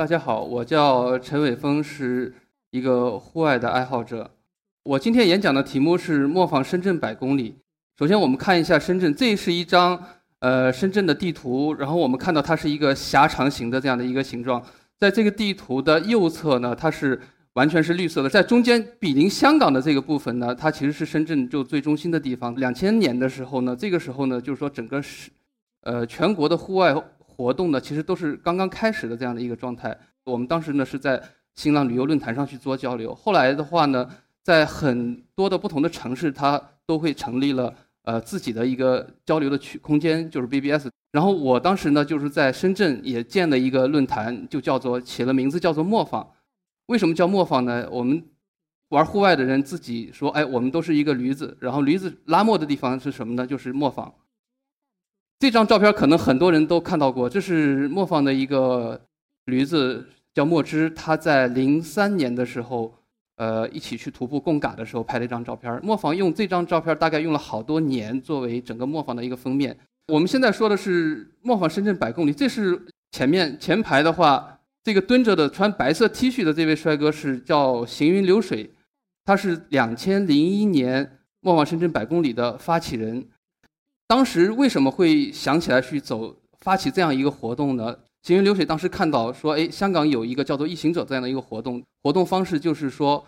大家好，我叫陈伟峰，是一个户外的爱好者。我今天演讲的题目是模仿深圳百公里。首先，我们看一下深圳，这是一张呃深圳的地图，然后我们看到它是一个狭长形的这样的一个形状。在这个地图的右侧呢，它是完全是绿色的，在中间比邻香港的这个部分呢，它其实是深圳就最中心的地方。两千年的时候呢，这个时候呢，就是说整个是呃全国的户外。活动呢，其实都是刚刚开始的这样的一个状态。我们当时呢是在新浪旅游论坛上去做交流。后来的话呢，在很多的不同的城市，它都会成立了呃自己的一个交流的区空间，就是 BBS。然后我当时呢就是在深圳也建了一个论坛，就叫做起了名字叫做磨坊。为什么叫磨坊呢？我们玩户外的人自己说，哎，我们都是一个驴子。然后驴子拉磨的地方是什么呢？就是磨坊。这张照片可能很多人都看到过，这是磨坊的一个驴子，叫墨汁。他在零三年的时候，呃，一起去徒步贡嘎的时候拍了一张照片。磨坊用这张照片大概用了好多年，作为整个磨坊的一个封面。我们现在说的是磨坊深圳百公里，这是前面前排的话，这个蹲着的穿白色 T 恤的这位帅哥是叫行云流水，他是两千零一年磨坊深圳百公里的发起人。当时为什么会想起来去走发起这样一个活动呢？行云流水当时看到说，哎，香港有一个叫做“一行者”这样的一个活动，活动方式就是说，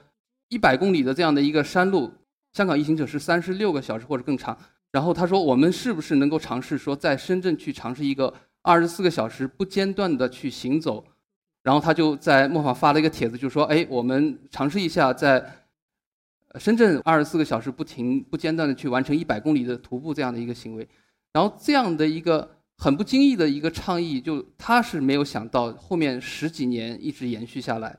一百公里的这样的一个山路，香港一行者是三十六个小时或者更长。然后他说，我们是不是能够尝试说，在深圳去尝试一个二十四个小时不间断的去行走？然后他就在磨坊发了一个帖子，就说，哎，我们尝试一下在。深圳二十四个小时不停不间断的去完成一百公里的徒步这样的一个行为，然后这样的一个很不经意的一个倡议，就他是没有想到后面十几年一直延续下来。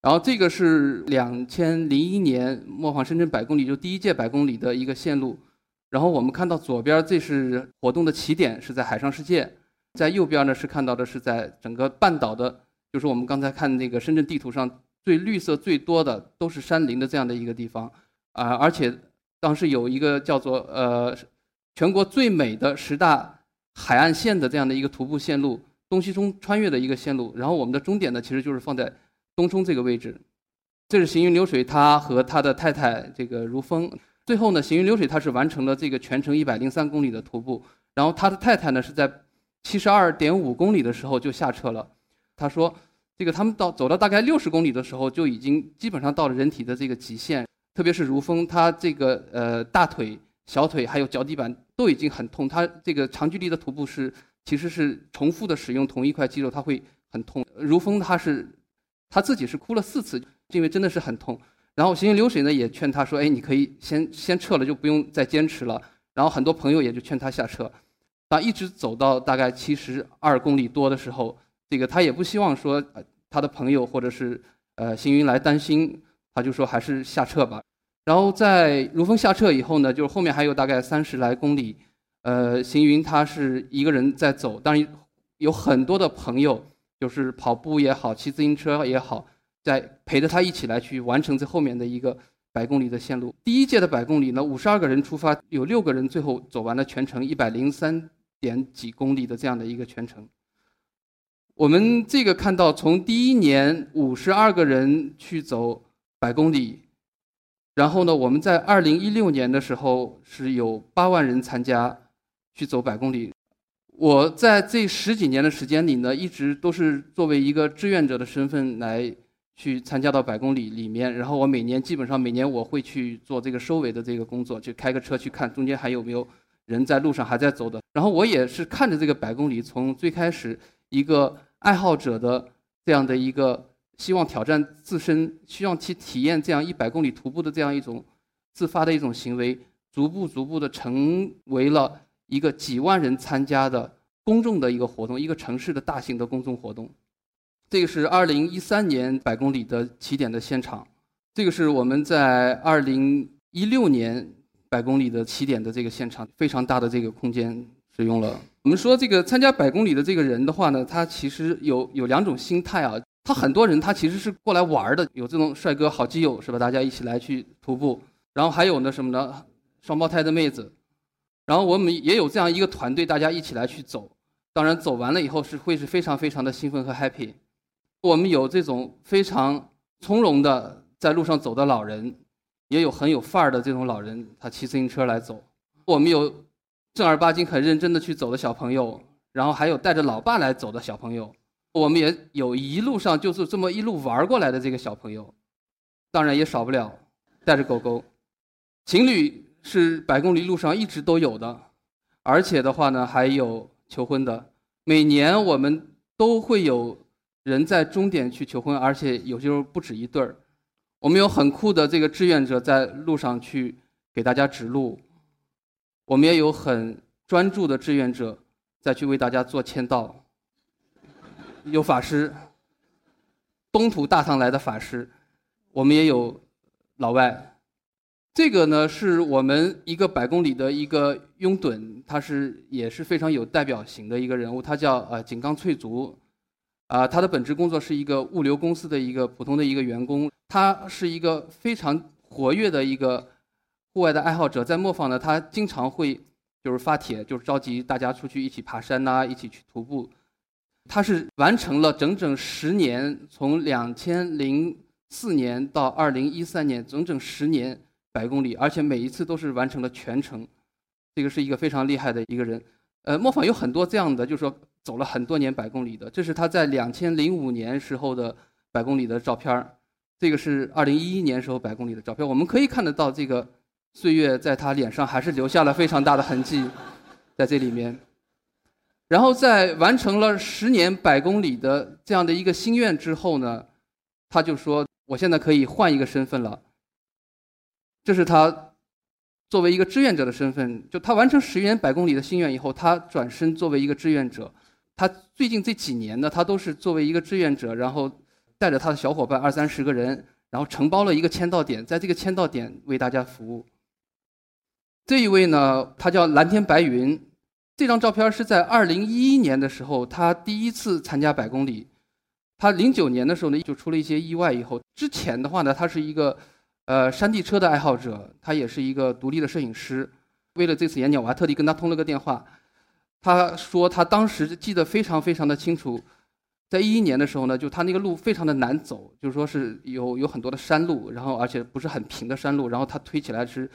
然后这个是两千零一年模仿深圳百公里就第一届百公里的一个线路，然后我们看到左边这是活动的起点是在海上世界，在右边呢是看到的是在整个半岛的，就是我们刚才看那个深圳地图上。最绿色最多的都是山林的这样的一个地方，啊，而且当时有一个叫做呃全国最美的十大海岸线的这样的一个徒步线路，东西冲穿越的一个线路。然后我们的终点呢，其实就是放在东冲这个位置。这是行云流水，他和他的太太这个如风。最后呢，行云流水他是完成了这个全程一百零三公里的徒步，然后他的太太呢是在七十二点五公里的时候就下车了。他说。这个他们到走到大概六十公里的时候，就已经基本上到了人体的这个极限，特别是如风，他这个呃大腿、小腿还有脚底板都已经很痛。他这个长距离的徒步是其实是重复的使用同一块肌肉，他会很痛。如风他是他自己是哭了四次，因为真的是很痛。然后行云流水呢也劝他说：“哎，你可以先先撤了，就不用再坚持了。”然后很多朋友也就劝他下车。那一直走到大概七十二公里多的时候。这个他也不希望说他的朋友或者是呃行云来担心，他就说还是下撤吧。然后在如风下撤以后呢，就是后面还有大概三十来公里，呃，行云他是一个人在走，当然有很多的朋友，就是跑步也好，骑自行车也好，在陪着他一起来去完成这后面的一个百公里的线路。第一届的百公里呢，五十二个人出发，有六个人最后走完了全程一百零三点几公里的这样的一个全程。我们这个看到，从第一年五十二个人去走百公里，然后呢，我们在二零一六年的时候是有八万人参加去走百公里。我在这十几年的时间里呢，一直都是作为一个志愿者的身份来去参加到百公里里面。然后我每年基本上每年我会去做这个收尾的这个工作，就开个车去看中间还有没有人在路上还在走的。然后我也是看着这个百公里从最开始一个。爱好者的这样的一个希望挑战自身，希望去体验这样一百公里徒步的这样一种自发的一种行为，逐步逐步的成为了一个几万人参加的公众的一个活动，一个城市的大型的公众活动。这个是二零一三年百公里的起点的现场，这个是我们在二零一六年百公里的起点的这个现场，非常大的这个空间。使用了。我们说这个参加百公里的这个人的话呢，他其实有有两种心态啊。他很多人他其实是过来玩的，有这种帅哥好基友是吧？大家一起来去徒步。然后还有呢什么呢？双胞胎的妹子。然后我们也有这样一个团队，大家一起来去走。当然走完了以后是会是非常非常的兴奋和 happy。我们有这种非常从容的在路上走的老人，也有很有范儿的这种老人，他骑自行车来走。我们有正儿八经很认真的去走的小朋友，然后还有带着老爸来走的小朋友。我们也有一路上就是这么一路玩过来的这个小朋友，当然也少不了带着狗狗。情侣是百公里路上一直都有的，而且的话呢，还有求婚的。每年我们都会有人在终点去求婚，而且有些时候不止一对儿。我们有很酷的这个志愿者在路上去给大家指路，我们也有很专注的志愿者在去为大家做签到。有法师，东土大唐来的法师，我们也有老外。这个呢是我们一个百公里的一个拥趸，他是也是非常有代表性的一个人物，他叫呃井冈翠竹，啊，他的本职工作是一个物流公司的一个普通的一个员工，他是一个非常活跃的一个户外的爱好者，在磨坊呢，他经常会就是发帖，就是召集大家出去一起爬山呐，一起去徒步。他是完成了整整十年，从两千零四年到二零一三年，整整十年百公里，而且每一次都是完成了全程。这个是一个非常厉害的一个人。呃，磨坊有很多这样的，就是说走了很多年百公里的。这是他在两千零五年时候的百公里的照片儿，这个是二零一一年时候百公里的照片。我们可以看得到，这个岁月在他脸上还是留下了非常大的痕迹，在这里面。然后在完成了十年百公里的这样的一个心愿之后呢，他就说：“我现在可以换一个身份了。”这是他作为一个志愿者的身份。就他完成十年百公里的心愿以后，他转身作为一个志愿者。他最近这几年呢，他都是作为一个志愿者，然后带着他的小伙伴二三十个人，然后承包了一个签到点，在这个签到点为大家服务。这一位呢，他叫蓝天白云。这张照片是在二零一一年的时候，他第一次参加百公里。他零九年的时候呢，就出了一些意外。以后之前的话呢，他是一个呃山地车的爱好者，他也是一个独立的摄影师。为了这次演讲，我还特地跟他通了个电话。他说他当时记得非常非常的清楚，在一一年的时候呢，就他那个路非常的难走，就是说是有有很多的山路，然后而且不是很平的山路，然后他推起来是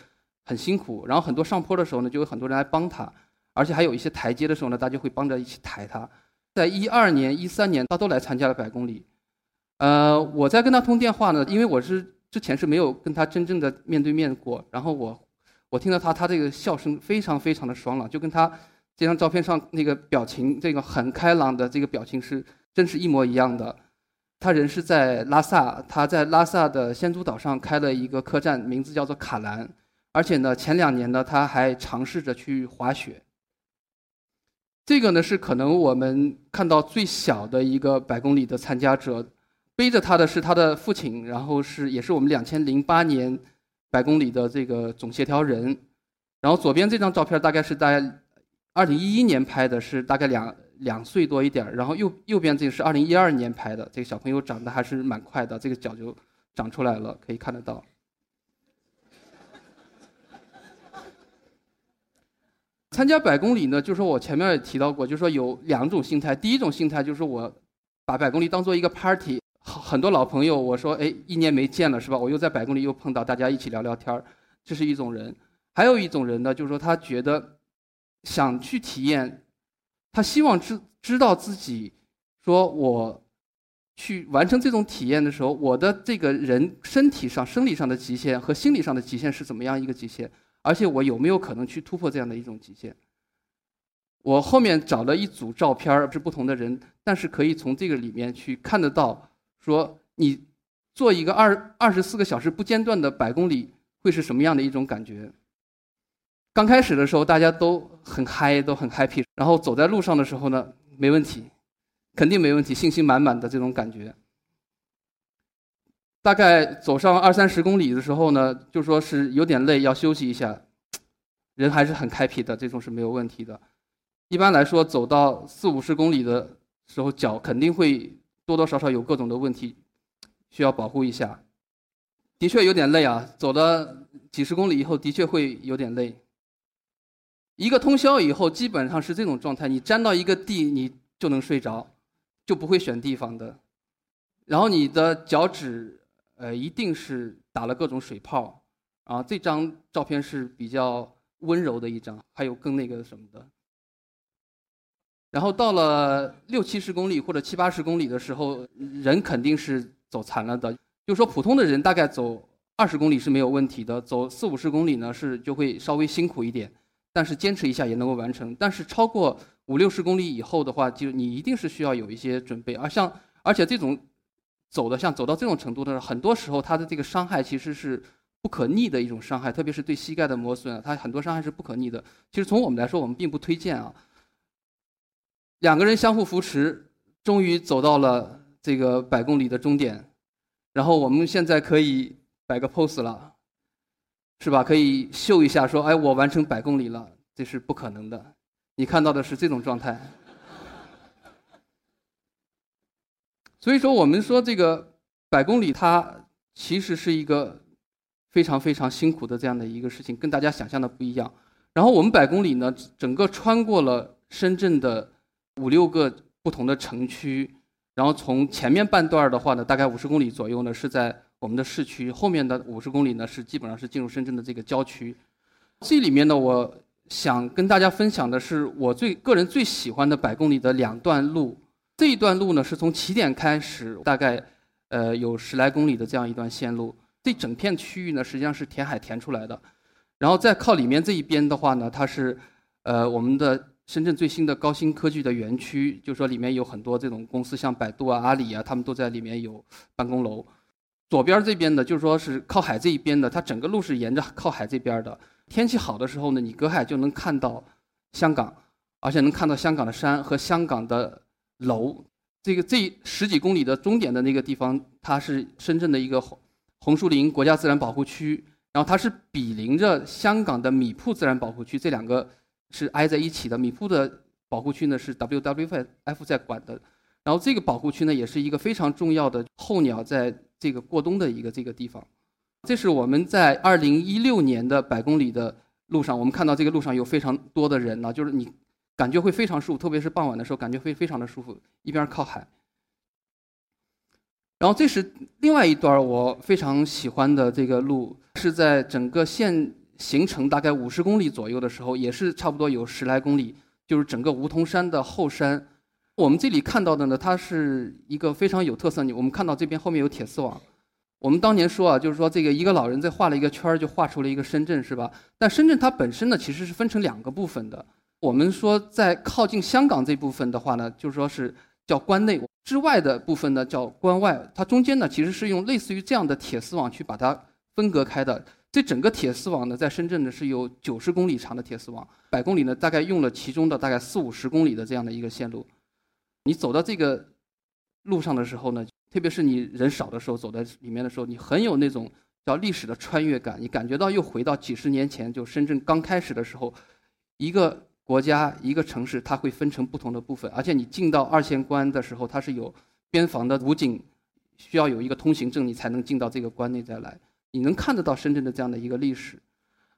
很辛苦。然后很多上坡的时候呢，就有很多人来帮他。而且还有一些台阶的时候呢，大家会帮着一起抬他。在一二年、一三年，他都来参加了百公里。呃，我在跟他通电话呢，因为我是之前是没有跟他真正的面对面过。然后我，我听到他，他这个笑声非常非常的爽朗，就跟他这张照片上那个表情，这个很开朗的这个表情是真是一模一样的。他人是在拉萨，他在拉萨的仙租岛上开了一个客栈，名字叫做卡兰。而且呢，前两年呢，他还尝试着去滑雪。这个呢是可能我们看到最小的一个百公里的参加者，背着他的是他的父亲，然后是也是我们两千零八年百公里的这个总协调人，然后左边这张照片大概是在二零一一年拍的，是大概两两岁多一点然后右右边这个是二零一二年拍的，这个小朋友长得还是蛮快的，这个脚就长出来了，可以看得到。参加百公里呢，就是说我前面也提到过，就是说有两种心态。第一种心态就是我把百公里当做一个 party，很多老朋友，我说哎，一年没见了是吧？我又在百公里又碰到大家一起聊聊天儿这是一种人。还有一种人呢，就是说他觉得想去体验，他希望知知道自己说我去完成这种体验的时候，我的这个人身体上、生理上的极限和心理上的极限是怎么样一个极限。而且我有没有可能去突破这样的一种极限？我后面找了一组照片是不同的人，但是可以从这个里面去看得到，说你做一个二二十四个小时不间断的百公里会是什么样的一种感觉？刚开始的时候大家都很嗨，都很 happy，然后走在路上的时候呢，没问题，肯定没问题，信心满满的这种感觉。大概走上二三十公里的时候呢，就说是有点累，要休息一下。人还是很开辟的，这种是没有问题的。一般来说，走到四五十公里的时候，脚肯定会多多少少有各种的问题，需要保护一下。的确有点累啊，走了几十公里以后，的确会有点累。一个通宵以后，基本上是这种状态，你沾到一个地，你就能睡着，就不会选地方的。然后你的脚趾，呃，一定是打了各种水泡。啊，这张照片是比较温柔的一张，还有更那个什么的。然后到了六七十公里或者七八十公里的时候，人肯定是走残了的。就说，普通的人大概走二十公里是没有问题的，走四五十公里呢是就会稍微辛苦一点，但是坚持一下也能够完成。但是超过五六十公里以后的话，就你一定是需要有一些准备。而像而且这种走的像走到这种程度的时候，很多时候他的这个伤害其实是不可逆的一种伤害，特别是对膝盖的磨损，它很多伤害是不可逆的。其实从我们来说，我们并不推荐啊。两个人相互扶持，终于走到了这个百公里的终点，然后我们现在可以摆个 pose 了，是吧？可以秀一下，说：“哎，我完成百公里了。”这是不可能的。你看到的是这种状态。所以说，我们说这个百公里，它其实是一个非常非常辛苦的这样的一个事情，跟大家想象的不一样。然后我们百公里呢，整个穿过了深圳的。五六个不同的城区，然后从前面半段的话呢，大概五十公里左右呢是在我们的市区，后面的五十公里呢是基本上是进入深圳的这个郊区。这里面呢，我想跟大家分享的是我最个人最喜欢的百公里的两段路。这一段路呢是从起点开始，大概呃有十来公里的这样一段线路。这整片区域呢实际上是填海填出来的，然后再靠里面这一边的话呢，它是呃我们的。深圳最新的高新科技的园区，就是说里面有很多这种公司，像百度啊、阿里啊，他们都在里面有办公楼。左边这边的，就是说是靠海这一边的，它整个路是沿着靠海这边的。天气好的时候呢，你隔海就能看到香港，而且能看到香港的山和香港的楼。这个这十几公里的终点的那个地方，它是深圳的一个红红树林国家自然保护区，然后它是比邻着香港的米埔自然保护区这两个。是挨在一起的。米埔的保护区呢是 WWF 在管的，然后这个保护区呢也是一个非常重要的候鸟在这个过冬的一个这个地方。这是我们在2016年的百公里的路上，我们看到这个路上有非常多的人呢，就是你感觉会非常舒服，特别是傍晚的时候，感觉会非常的舒服，一边靠海。然后这是另外一段我非常喜欢的这个路，是在整个县。行程大概五十公里左右的时候，也是差不多有十来公里，就是整个梧桐山的后山。我们这里看到的呢，它是一个非常有特色。你我们看到这边后面有铁丝网。我们当年说啊，就是说这个一个老人在画了一个圈儿，就画出了一个深圳，是吧？但深圳它本身呢，其实是分成两个部分的。我们说在靠近香港这部分的话呢，就是说是叫关内之外的部分呢叫关外。它中间呢，其实是用类似于这样的铁丝网去把它分隔开的。这整个铁丝网呢，在深圳呢是有九十公里长的铁丝网，百公里呢大概用了其中的大概四五十公里的这样的一个线路。你走到这个路上的时候呢，特别是你人少的时候，走在里面的时候，你很有那种叫历史的穿越感，你感觉到又回到几十年前，就深圳刚开始的时候，一个国家一个城市它会分成不同的部分，而且你进到二线关的时候，它是有边防的武警，需要有一个通行证，你才能进到这个关内再来。你能看得到深圳的这样的一个历史，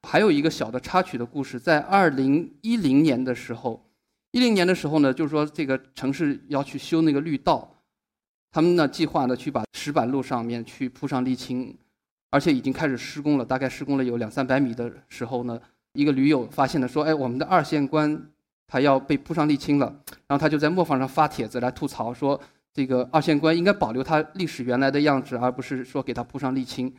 还有一个小的插曲的故事，在二零一零年的时候，一零年的时候呢，就是说这个城市要去修那个绿道，他们呢计划呢去把石板路上面去铺上沥青，而且已经开始施工了，大概施工了有两三百米的时候呢，一个驴友发现了说，哎，我们的二线关它要被铺上沥青了，然后他就在磨坊上发帖子来吐槽说，这个二线关应该保留它历史原来的样子，而不是说给它铺上沥青。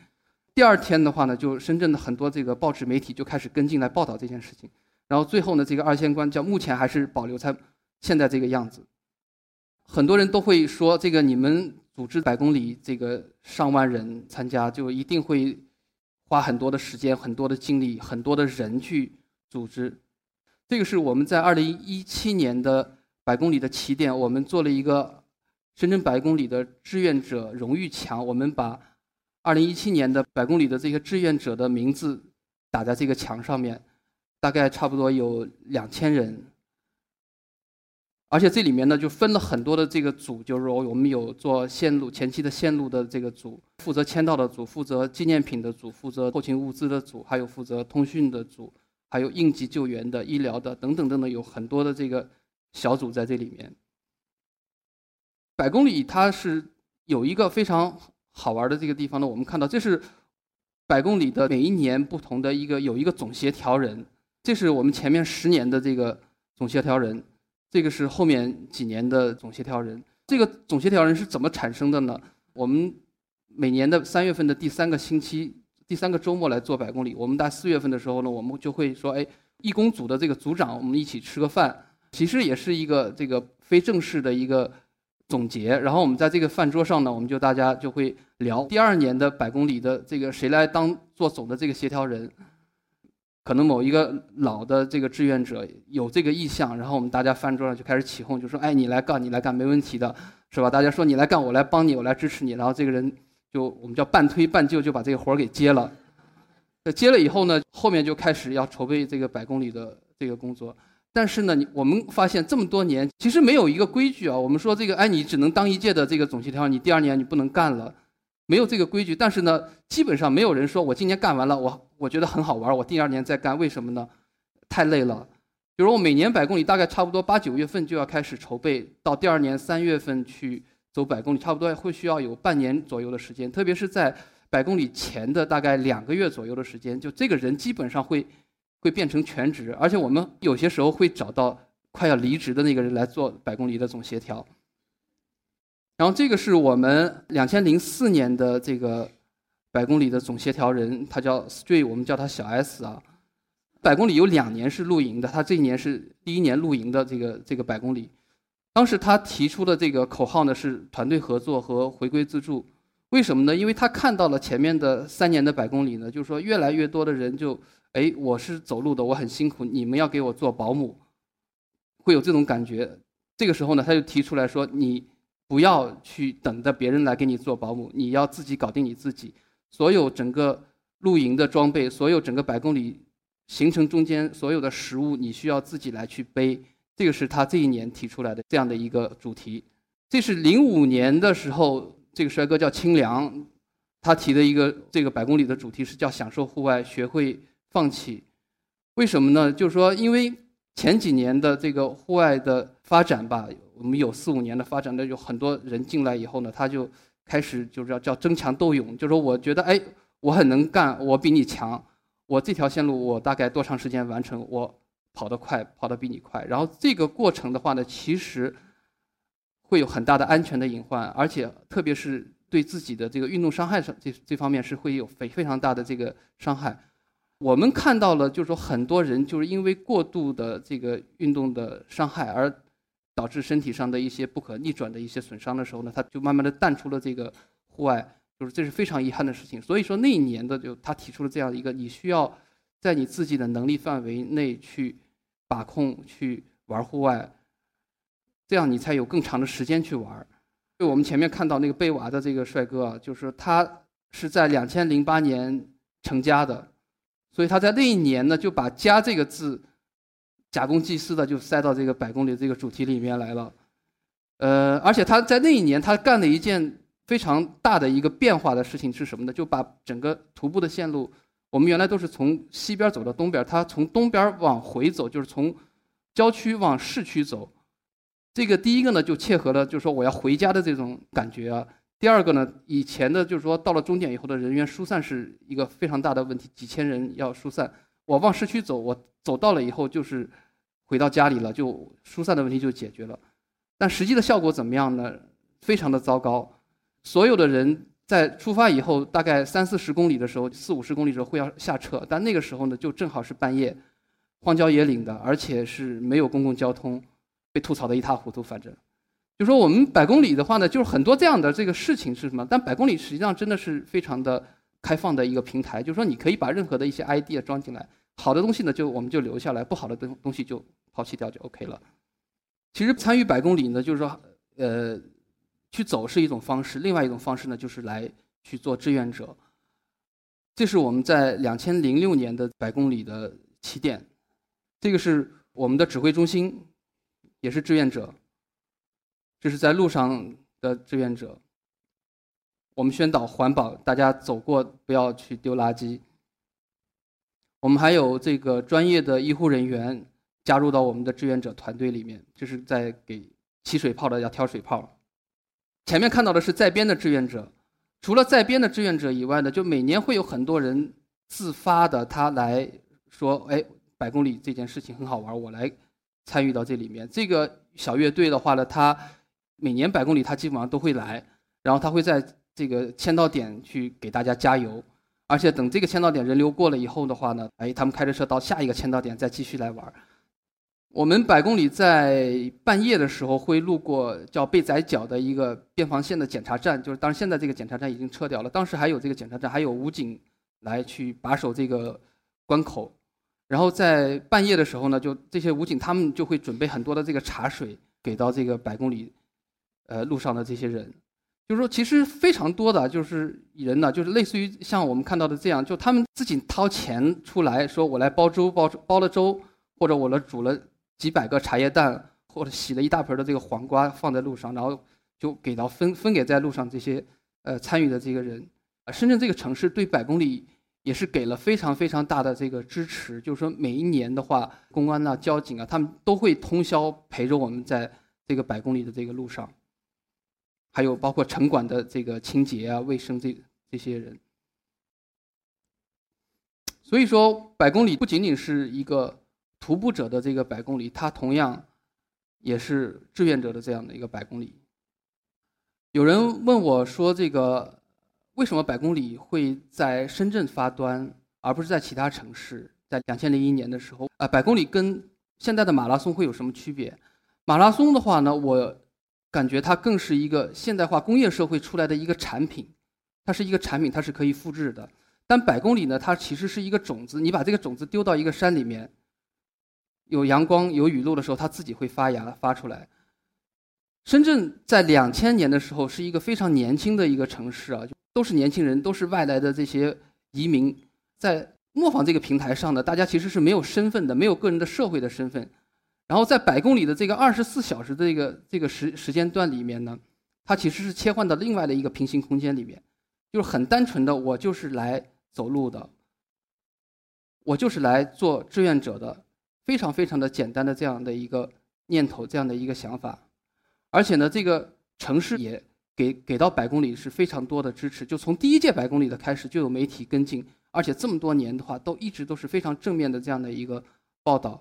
第二天的话呢，就深圳的很多这个报纸媒体就开始跟进来报道这件事情，然后最后呢，这个二线关叫目前还是保留在现在这个样子。很多人都会说，这个你们组织百公里，这个上万人参加，就一定会花很多的时间、很多的精力、很多的人去组织。这个是我们在二零一七年的百公里的起点，我们做了一个深圳百公里的志愿者荣誉墙，我们把。二零一七年的百公里的这些志愿者的名字打在这个墙上面，大概差不多有两千人，而且这里面呢就分了很多的这个组，就是说我们有做线路前期的线路的这个组，负责签到的组，负责纪念品的组，负责后勤物资的组，还有负责通讯的组，还有应急救援的、医疗的等等等等，有很多的这个小组在这里面。百公里它是有一个非常好玩的这个地方呢，我们看到这是百公里的每一年不同的一个有一个总协调人，这是我们前面十年的这个总协调人，这个是后面几年的总协调人。这个总协调人是怎么产生的呢？我们每年的三月份的第三个星期。第三个周末来做百公里，我们在四月份的时候呢，我们就会说，哎，义工组的这个组长，我们一起吃个饭，其实也是一个这个非正式的一个总结。然后我们在这个饭桌上呢，我们就大家就会聊第二年的百公里的这个谁来当做总的这个协调人。可能某一个老的这个志愿者有这个意向，然后我们大家饭桌上就开始起哄，就说，哎，你来干，你来干，没问题的，是吧？大家说你来干，我来帮你，我来支持你。然后这个人。就我们叫半推半就，就把这个活儿给接了。接了以后呢，后面就开始要筹备这个百公里的这个工作。但是呢，我们发现这么多年，其实没有一个规矩啊。我们说这个，哎，你只能当一届的这个总协调，你第二年你不能干了，没有这个规矩。但是呢，基本上没有人说我今年干完了，我我觉得很好玩，我第二年再干。为什么呢？太累了。比如我每年百公里大概差不多八九月份就要开始筹备，到第二年三月份去。走百公里差不多会需要有半年左右的时间，特别是在百公里前的大概两个月左右的时间，就这个人基本上会会变成全职，而且我们有些时候会找到快要离职的那个人来做百公里的总协调。然后这个是我们两千零四年的这个百公里的总协调人，他叫 Stray，我们叫他小 S 啊。百公里有两年是露营的，他这一年是第一年露营的这个这个百公里。当时他提出的这个口号呢是团队合作和回归自助，为什么呢？因为他看到了前面的三年的百公里呢，就是说越来越多的人就，哎，我是走路的，我很辛苦，你们要给我做保姆，会有这种感觉。这个时候呢，他就提出来说，你不要去等着别人来给你做保姆，你要自己搞定你自己，所有整个露营的装备，所有整个百公里行程中间所有的食物，你需要自己来去背。这个是他这一年提出来的这样的一个主题，这是零五年的时候，这个帅哥叫清凉，他提的一个这个百公里的主题是叫享受户外，学会放弃。为什么呢？就是说，因为前几年的这个户外的发展吧，我们有四五年的发展，那有很多人进来以后呢，他就开始就是要叫争强斗勇，就说我觉得哎，我很能干，我比你强，我这条线路我大概多长时间完成我。跑得快，跑得比你快，然后这个过程的话呢，其实会有很大的安全的隐患，而且特别是对自己的这个运动伤害上这这方面是会有非非常大的这个伤害。我们看到了，就是说很多人就是因为过度的这个运动的伤害而导致身体上的一些不可逆转的一些损伤的时候呢，他就慢慢的淡出了这个户外，就是这是非常遗憾的事情。所以说那一年的就他提出了这样一个，你需要。在你自己的能力范围内去把控、去玩户外，这样你才有更长的时间去玩。就我们前面看到那个贝娃的这个帅哥啊，就是他是在两千零八年成家的，所以他在那一年呢就把“家”这个字假公济私的就塞到这个百公里这个主题里面来了。呃，而且他在那一年他干了一件非常大的一个变化的事情是什么呢？就把整个徒步的线路。我们原来都是从西边走到东边，他从东边往回走，就是从郊区往市区走。这个第一个呢，就切合了，就是说我要回家的这种感觉啊。第二个呢，以前的就是说到了终点以后的人员疏散是一个非常大的问题，几千人要疏散。我往市区走，我走到了以后就是回到家里了，就疏散的问题就解决了。但实际的效果怎么样呢？非常的糟糕，所有的人。在出发以后，大概三四十公里的时候，四五十公里的时候会要下撤，但那个时候呢，就正好是半夜，荒郊野岭的，而且是没有公共交通，被吐槽的一塌糊涂。反正，就说我们百公里的话呢，就是很多这样的这个事情是什么？但百公里实际上真的是非常的开放的一个平台，就是说你可以把任何的一些 idea 装进来，好的东西呢就我们就留下来，不好的东东西就抛弃掉就 OK 了。其实参与百公里呢，就是说，呃。去走是一种方式，另外一种方式呢，就是来去做志愿者。这是我们在两千零六年的百公里的起点，这个是我们的指挥中心，也是志愿者。这是在路上的志愿者。我们宣导环保，大家走过不要去丢垃圾。我们还有这个专业的医护人员加入到我们的志愿者团队里面，就是在给起水泡的要挑水泡。前面看到的是在编的志愿者，除了在编的志愿者以外呢，就每年会有很多人自发的他来说，哎，百公里这件事情很好玩，我来参与到这里面。这个小乐队的话呢，他每年百公里他基本上都会来，然后他会在这个签到点去给大家加油。而且等这个签到点人流过了以后的话呢，哎，他们开着车到下一个签到点再继续来玩。我们百公里在半夜的时候会路过叫贝仔角的一个边防线的检查站，就是当然现在这个检查站已经撤掉了，当时还有这个检查站，还有武警来去把守这个关口。然后在半夜的时候呢，就这些武警他们就会准备很多的这个茶水给到这个百公里，呃路上的这些人。就是说，其实非常多的就是人呢，就是类似于像我们看到的这样，就他们自己掏钱出来说，我来煲粥，煲煲了粥，或者我来煮了几百个茶叶蛋，或者洗了一大盆的这个黄瓜放在路上，然后就给到分分给在路上这些呃参与的这个人。深圳这个城市对百公里也是给了非常非常大的这个支持，就是说每一年的话，公安啊、交警啊，他们都会通宵陪着我们在这个百公里的这个路上。还有包括城管的这个清洁啊、卫生这这些人，所以说百公里不仅仅是一个徒步者的这个百公里，它同样也是志愿者的这样的一个百公里。有人问我说：“这个为什么百公里会在深圳发端，而不是在其他城市？”在两千零一年的时候，啊，百公里跟现在的马拉松会有什么区别？马拉松的话呢，我。感觉它更是一个现代化工业社会出来的一个产品，它是一个产品，它是可以复制的。但百公里呢，它其实是一个种子，你把这个种子丢到一个山里面，有阳光、有雨露的时候，它自己会发芽发出来。深圳在两千年的时候是一个非常年轻的一个城市啊，都是年轻人，都是外来的这些移民，在磨坊这个平台上呢，大家其实是没有身份的，没有个人的社会的身份。然后在百公里的这个二十四小时的这个这个时时间段里面呢，它其实是切换到另外的一个平行空间里面，就是很单纯的，我就是来走路的，我就是来做志愿者的，非常非常的简单的这样的一个念头，这样的一个想法，而且呢，这个城市也给给到百公里是非常多的支持，就从第一届百公里的开始就有媒体跟进，而且这么多年的话，都一直都是非常正面的这样的一个报道。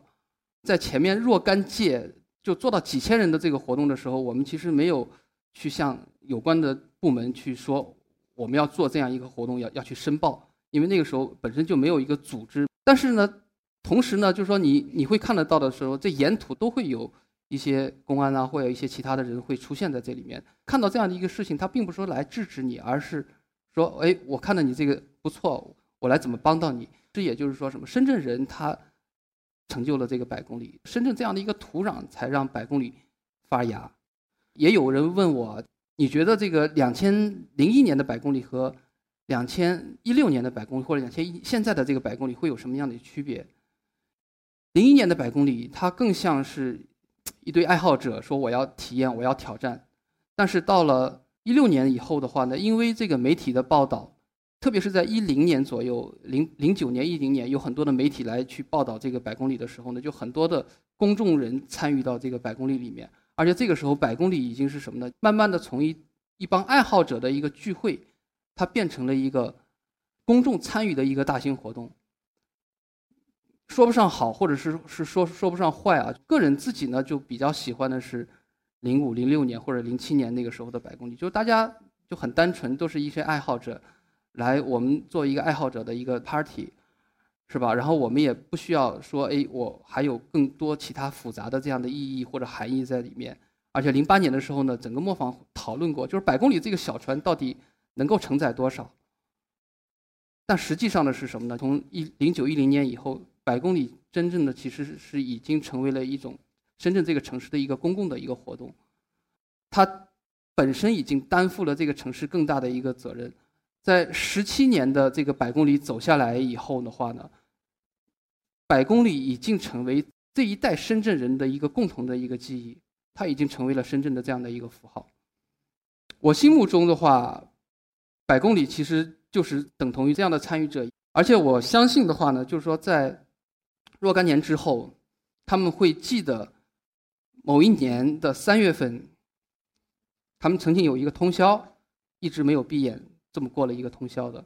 在前面若干届就做到几千人的这个活动的时候，我们其实没有去向有关的部门去说我们要做这样一个活动，要要去申报，因为那个时候本身就没有一个组织。但是呢，同时呢，就是说你你会看得到的时候，这沿途都会有一些公安啊，或者一些其他的人会出现在这里面。看到这样的一个事情，他并不是说来制止你，而是说，哎，我看到你这个不错，我来怎么帮到你？这也就是说什么？深圳人他。成就了这个百公里，深圳这样的一个土壤才让百公里发芽。也有人问我，你觉得这个两千零一年的百公里和两千一六年的百公里，或者两千一现在的这个百公里会有什么样的区别？零一年的百公里，它更像是一堆爱好者说我要体验，我要挑战。但是到了一六年以后的话呢，因为这个媒体的报道。特别是在一零年左右，零零九年、一零年，有很多的媒体来去报道这个百公里的时候呢，就很多的公众人参与到这个百公里里面，而且这个时候百公里已经是什么呢？慢慢的从一一帮爱好者的一个聚会，它变成了一个公众参与的一个大型活动。说不上好，或者是是说说不上坏啊。个人自己呢，就比较喜欢的是零五、零六年或者零七年那个时候的百公里，就是大家就很单纯，都是一些爱好者。来，我们做一个爱好者的一个 party，是吧？然后我们也不需要说，哎，我还有更多其他复杂的这样的意义或者含义在里面。而且零八年的时候呢，整个磨坊讨论过，就是百公里这个小船到底能够承载多少？但实际上的是什么呢？从一零九一零年以后，百公里真正的其实是已经成为了一种深圳这个城市的一个公共的一个活动，它本身已经担负了这个城市更大的一个责任。在十七年的这个百公里走下来以后的话呢，百公里已经成为这一代深圳人的一个共同的一个记忆，它已经成为了深圳的这样的一个符号。我心目中的话，百公里其实就是等同于这样的参与者，而且我相信的话呢，就是说在若干年之后，他们会记得某一年的三月份，他们曾经有一个通宵，一直没有闭眼，这么过了一个通宵的。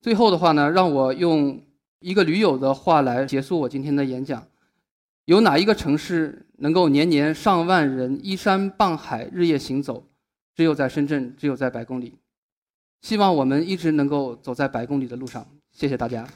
最后的话呢，让我用一个驴友的话来结束我今天的演讲：有哪一个城市能够年年上万人依山傍海日夜行走？只有在深圳，只有在百公里。希望我们一直能够走在百公里的路上。谢谢大家。